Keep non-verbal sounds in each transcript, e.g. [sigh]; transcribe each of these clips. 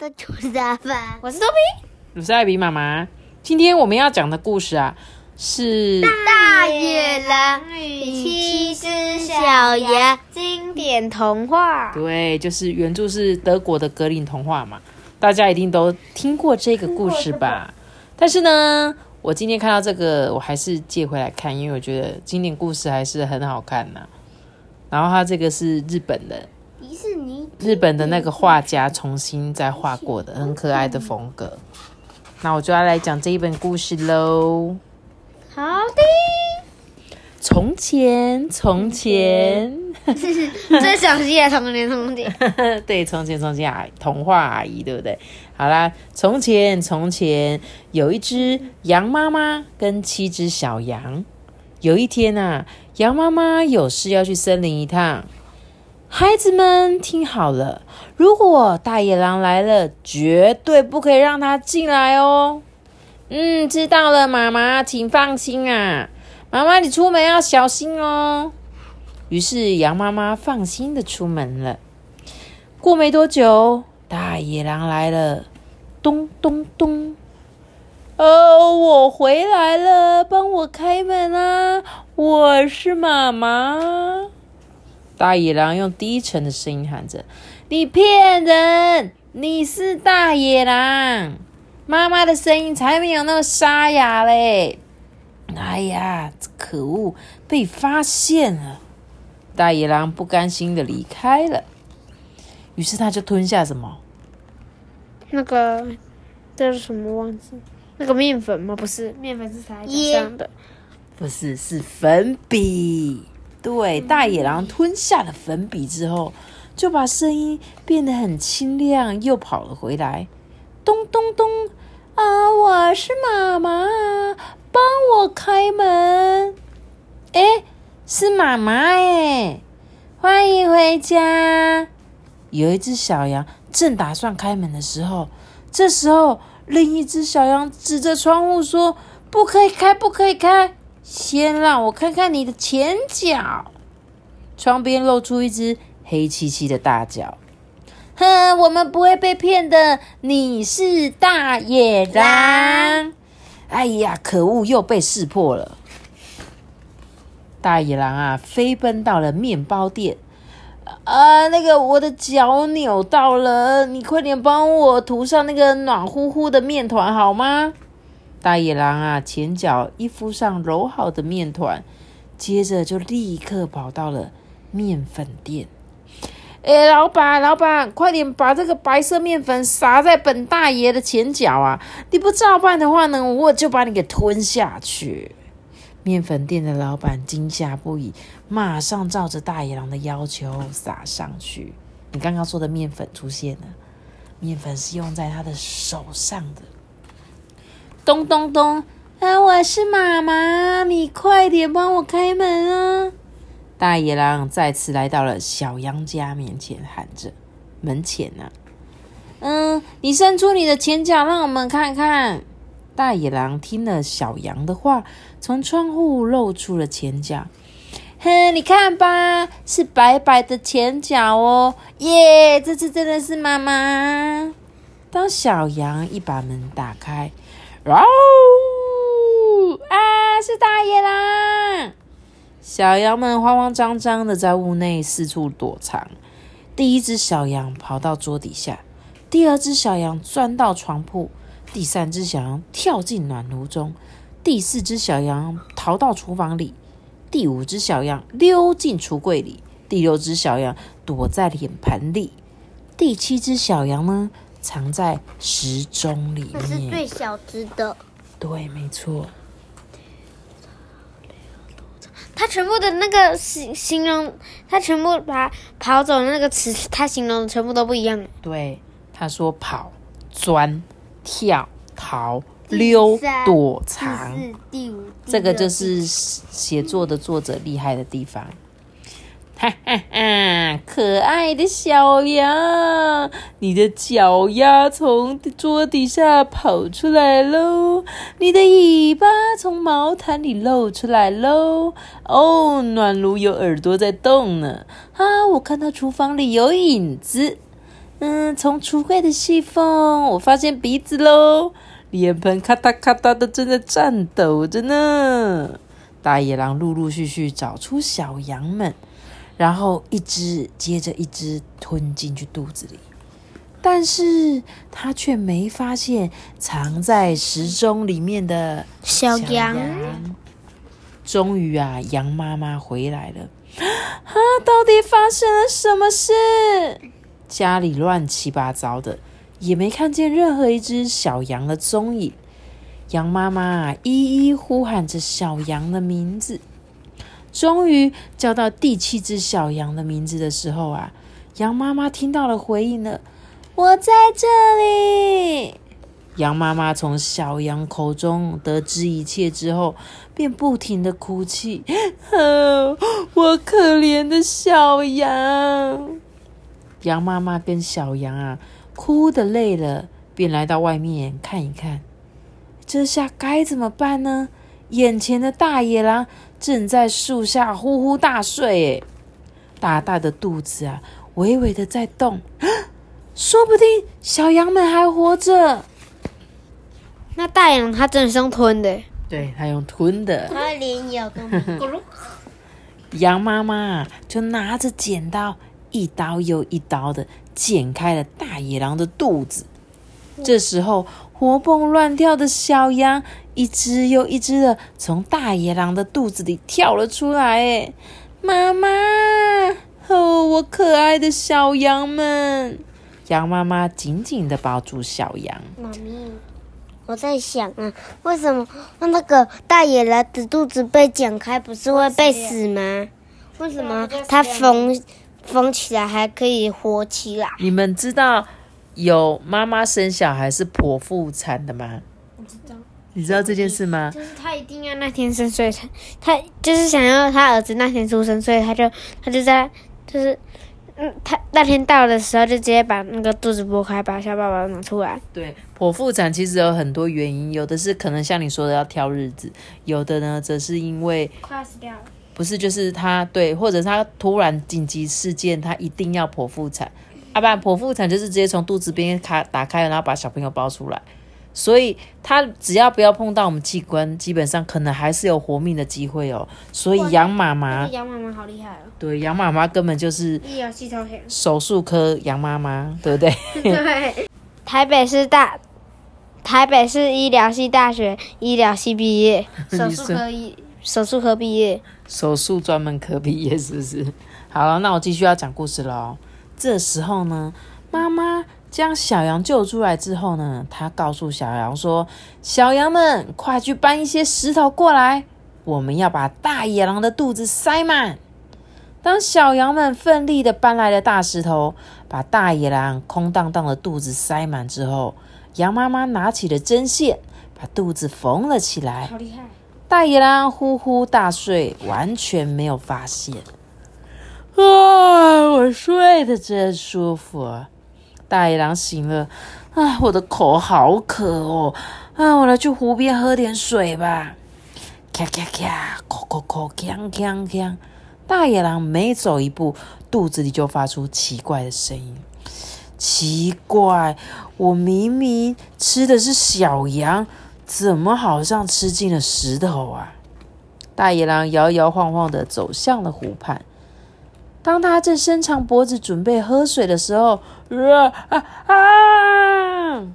我是豆皮，我是艾比妈妈。今天我们要讲的故事啊，是大野狼与七只小羊经典童话。对，就是原著是德国的格林童话嘛，大家一定都听过这个故事吧？但是呢，我今天看到这个，我还是借回来看，因为我觉得经典故事还是很好看呐。然后它这个是日本的，迪士尼日本的那个画家重新再画过的，很可爱的风格。那我就要来讲这一本故事喽。好的，从前，从前，[laughs] 最详细的童年童年。[laughs] 对，从前，从前，阿童话阿姨，对不对？好啦，从前，从前有一只羊妈妈跟七只小羊。有一天啊，羊妈妈有事要去森林一趟。孩子们听好了，如果大野狼来了，绝对不可以让他进来哦。嗯，知道了，妈妈，请放心啊。妈妈，你出门要小心哦。于是羊妈妈放心的出门了。过没多久，大野狼来了，咚咚咚。哦，我回来了，帮我开门啊！我是妈妈。大野狼用低沉的声音喊着：“你骗人！你是大野狼！妈妈的声音才没有那么沙哑嘞！”哎呀，可恶，被发现了！大野狼不甘心的离开了。于是他就吞下什么？那个这是什么？忘记那个面粉吗？不是，面粉是啥样的？不是，是粉笔。对，大野狼吞下了粉笔之后，就把声音变得很清亮，又跑了回来。咚咚咚！啊，我是妈妈，帮我开门。哎，是妈妈哎，欢迎回家。有一只小羊正打算开门的时候，这时候另一只小羊指着窗户说：“不可以开，不可以开。”先让我看看你的前脚，窗边露出一只黑漆漆的大脚。哼，我们不会被骗的，你是大野狼。哎呀，可恶，又被识破了。大野狼啊，飞奔到了面包店。啊，那个我的脚扭到了，你快点帮我涂上那个暖乎乎的面团好吗？大野狼啊，前脚一敷上揉好的面团，接着就立刻跑到了面粉店。哎，老板，老板，快点把这个白色面粉撒在本大爷的前脚啊！你不照办的话呢，我就把你给吞下去。面粉店的老板惊吓不已，马上照着大野狼的要求撒上去。你刚刚说的面粉出现了，面粉是用在他的手上的。咚咚咚！啊，我是妈妈，你快点帮我开门啊！大野狼再次来到了小羊家面前，喊着：“门前呢？嗯，你伸出你的前脚，让我们看看。”大野狼听了小羊的话，从窗户露出了前脚。哼，你看吧，是白白的前脚哦！耶，这次真的是妈妈。当小羊一把门打开。哇哦！啊，是大野狼！小羊们慌慌张张的在屋内四处躲藏。第一只小羊跑到桌底下，第二只小羊钻到床铺，第三只小羊跳进暖炉中，第四只小羊逃到厨房里，第五只小羊溜进橱柜里，第六只小羊躲在脸盆里，第七只小羊呢？藏在时钟里面，这是最小只的。对，没错。他全部的那个形形容，他全部把跑走的那个词，他形容的全部都不一样。对，他说跑、钻、跳、逃、溜、躲藏。这个就是写作的作者厉害的地方。哈哈哈！可爱的小羊，你的脚丫从桌底下跑出来喽，你的尾巴从毛毯里露出来喽。哦，暖炉有耳朵在动呢。啊，我看到厨房里有影子。嗯，从橱柜的细缝，我发现鼻子喽，脸盆咔嗒咔嗒的正在颤抖着呢。大野狼陆陆续续找出小羊们，然后一只接着一只吞进去肚子里，但是他却没发现藏在时钟里面的小羊，终于啊，羊妈妈回来了。啊，到底发生了什么事？家里乱七八糟的，也没看见任何一只小羊的踪影。羊妈妈一一呼喊着小羊的名字，终于叫到第七只小羊的名字的时候啊，羊妈妈听到了回应了：“我在这里。”羊妈妈从小羊口中得知一切之后，便不停的哭泣：[laughs] “我可怜的小羊！”羊妈妈跟小羊啊，哭的累了，便来到外面看一看。这下该怎么办呢？眼前的大野狼正在树下呼呼大睡，哎，大大的肚子啊，微微的在动，[gasps] 说不定小羊们还活着。那大野狼它真的是用吞的，对，它用吞的。它连咬都羊妈妈就拿着剪刀，一刀又一刀的剪开了大野狼的肚子。这时候。活蹦乱跳的小羊，一只又一只的从大野狼的肚子里跳了出来。哎，妈妈，哦，我可爱的小羊们！羊妈妈紧紧的抱住小羊。妈咪，我在想啊，为什么那个大野狼的肚子被剪开，不是会被死吗？为什么它缝缝起来还可以活起来？你们知道？有妈妈生小孩是剖腹产的吗？你知道这件事吗？就是他一定要那天生，所以他他就是想要他儿子那天出生，所以他就他就在就是嗯，他那天到的时候就直接把那个肚子剥开，把小宝宝拿出来。对，剖腹产其实有很多原因，有的是可能像你说的要挑日子，有的呢则是因为快要死掉了。不是，就是他对，或者他突然紧急事件，他一定要剖腹产。啊，不，剖腹产就是直接从肚子边开打开，然后把小朋友抱出来。所以他只要不要碰到我们器官，基本上可能还是有活命的机会哦。所以杨妈妈，杨妈妈好厉害哦。对，杨妈妈根本就是医疗系统手术科杨妈妈，对不对？[laughs] 对。台北市大，台北市医疗系大学医疗系毕业，[laughs] 手术科医手术科毕业，手术专门科毕业是不是？好了，那我继续要讲故事喽。这时候呢，妈妈将小羊救出来之后呢，他告诉小羊说：“小羊们，快去搬一些石头过来，我们要把大野狼的肚子塞满。”当小羊们奋力的搬来了大石头，把大野狼空荡荡的肚子塞满之后，羊妈妈拿起了针线，把肚子缝了起来。好厉害！大野狼呼呼大睡，完全没有发现。啊，我睡得真舒服。大野狼醒了，啊，我的口好渴哦，啊，我来去湖边喝点水吧。咔咔咔，咳咳咳，锵锵锵。大野狼每走一步，肚子里就发出奇怪的声音。奇怪，我明明吃的是小羊，怎么好像吃进了石头啊？大野狼摇摇晃晃的走向了湖畔。当他正伸长脖子准备喝水的时候，啊啊！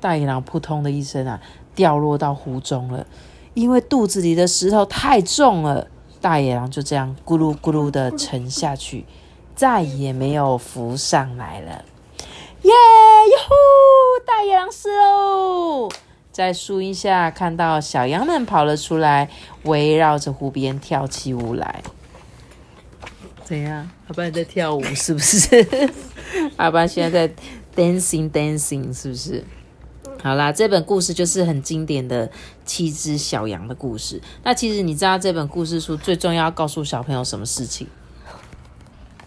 大野狼扑通的一声啊，掉落到湖中了。因为肚子里的石头太重了，大野狼就这样咕噜咕噜的沉下去，再也没有浮上来了。耶！哟呼！大野狼死喽！在树荫下看到小羊们跑了出来，围绕着湖边跳起舞来。怎样？阿爸在跳舞是不是？[laughs] 阿爸现在在 dancing dancing 是不是？好啦，这本故事就是很经典的七只小羊的故事。那其实你知道这本故事书最重要要告诉小朋友什么事情？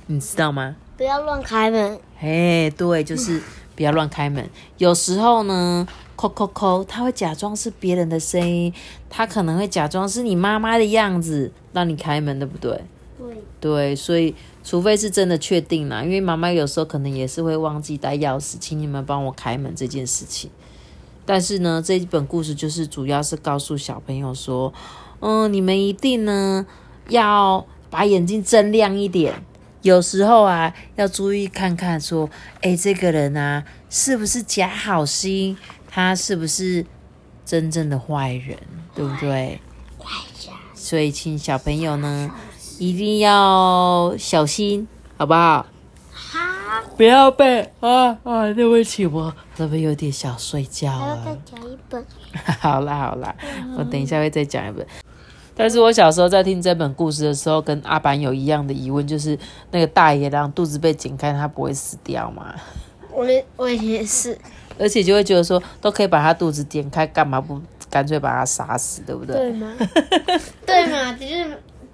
你知道吗？不要乱开门。哎，对，就是 [laughs] 不要乱开门。有时候呢，扣扣扣，他会假装是别人的声音，他可能会假装是你妈妈的样子，让你开门，对不对？对，对，所以除非是真的确定啦，因为妈妈有时候可能也是会忘记带钥匙，请你们帮我开门这件事情。但是呢，这一本故事就是主要是告诉小朋友说，嗯，你们一定呢要把眼睛睁亮一点，有时候啊要注意看看说，哎，这个人啊是不是假好心，他是不是真正的坏人，对不对？坏人。所以，请小朋友呢一定要小心，好不好？好，不要被啊啊！对不起，我是不是有点想睡觉还要再啊？讲一本。[laughs] 好啦好啦，我等一下会再讲一本。但是我小时候在听这本故事的时候，跟阿板有一样的疑问，就是那个大野狼肚子被剪开，他不会死掉吗？我我也是，而且就会觉得说，都可以把他肚子剪开，干嘛不干脆把他杀死，对不对？对吗？对嘛，直 [laughs] 接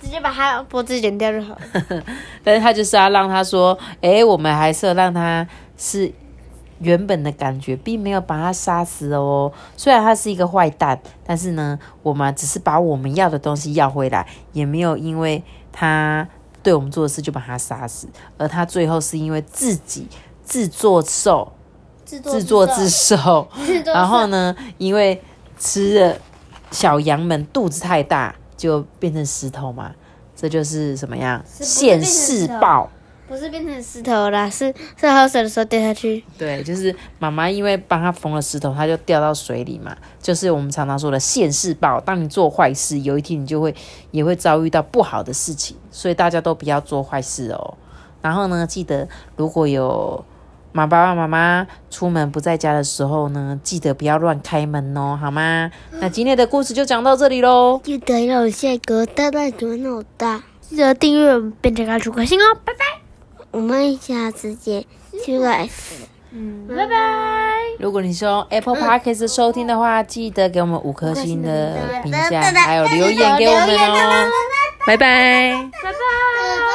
直接把他脖子剪掉就好了。[laughs] 但是他就是要让他说，诶，我们还是要让他是原本的感觉，并没有把他杀死哦。虽然他是一个坏蛋，但是呢，我们只是把我们要的东西要回来，也没有因为他对我们做的事就把他杀死，而他最后是因为自己自作受、自自作自受，然后呢，因为吃了小羊们肚子太大，就变成石头嘛。这就是什么样？现世报。不是变成石头啦，是是喝水的时候掉下去。对，就是妈妈因为帮他缝了石头，他就掉到水里嘛。就是我们常常说的现世报。当你做坏事，有一天你就会也会遭遇到不好的事情，所以大家都不要做坏事哦。然后呢，记得如果有妈爸爸妈妈出门不在家的时候呢，记得不要乱开门哦，好吗？那今天的故事就讲到这里喽。记得要有下一个大大的脑大。记得订阅我们变成个主颗星哦，拜拜。我们下次见，See you guys。嗯，拜拜。如果你是用 Apple Podcast 收听的话，记得给我们五颗星的评价，还有留言给我们哦。拜拜。拜拜。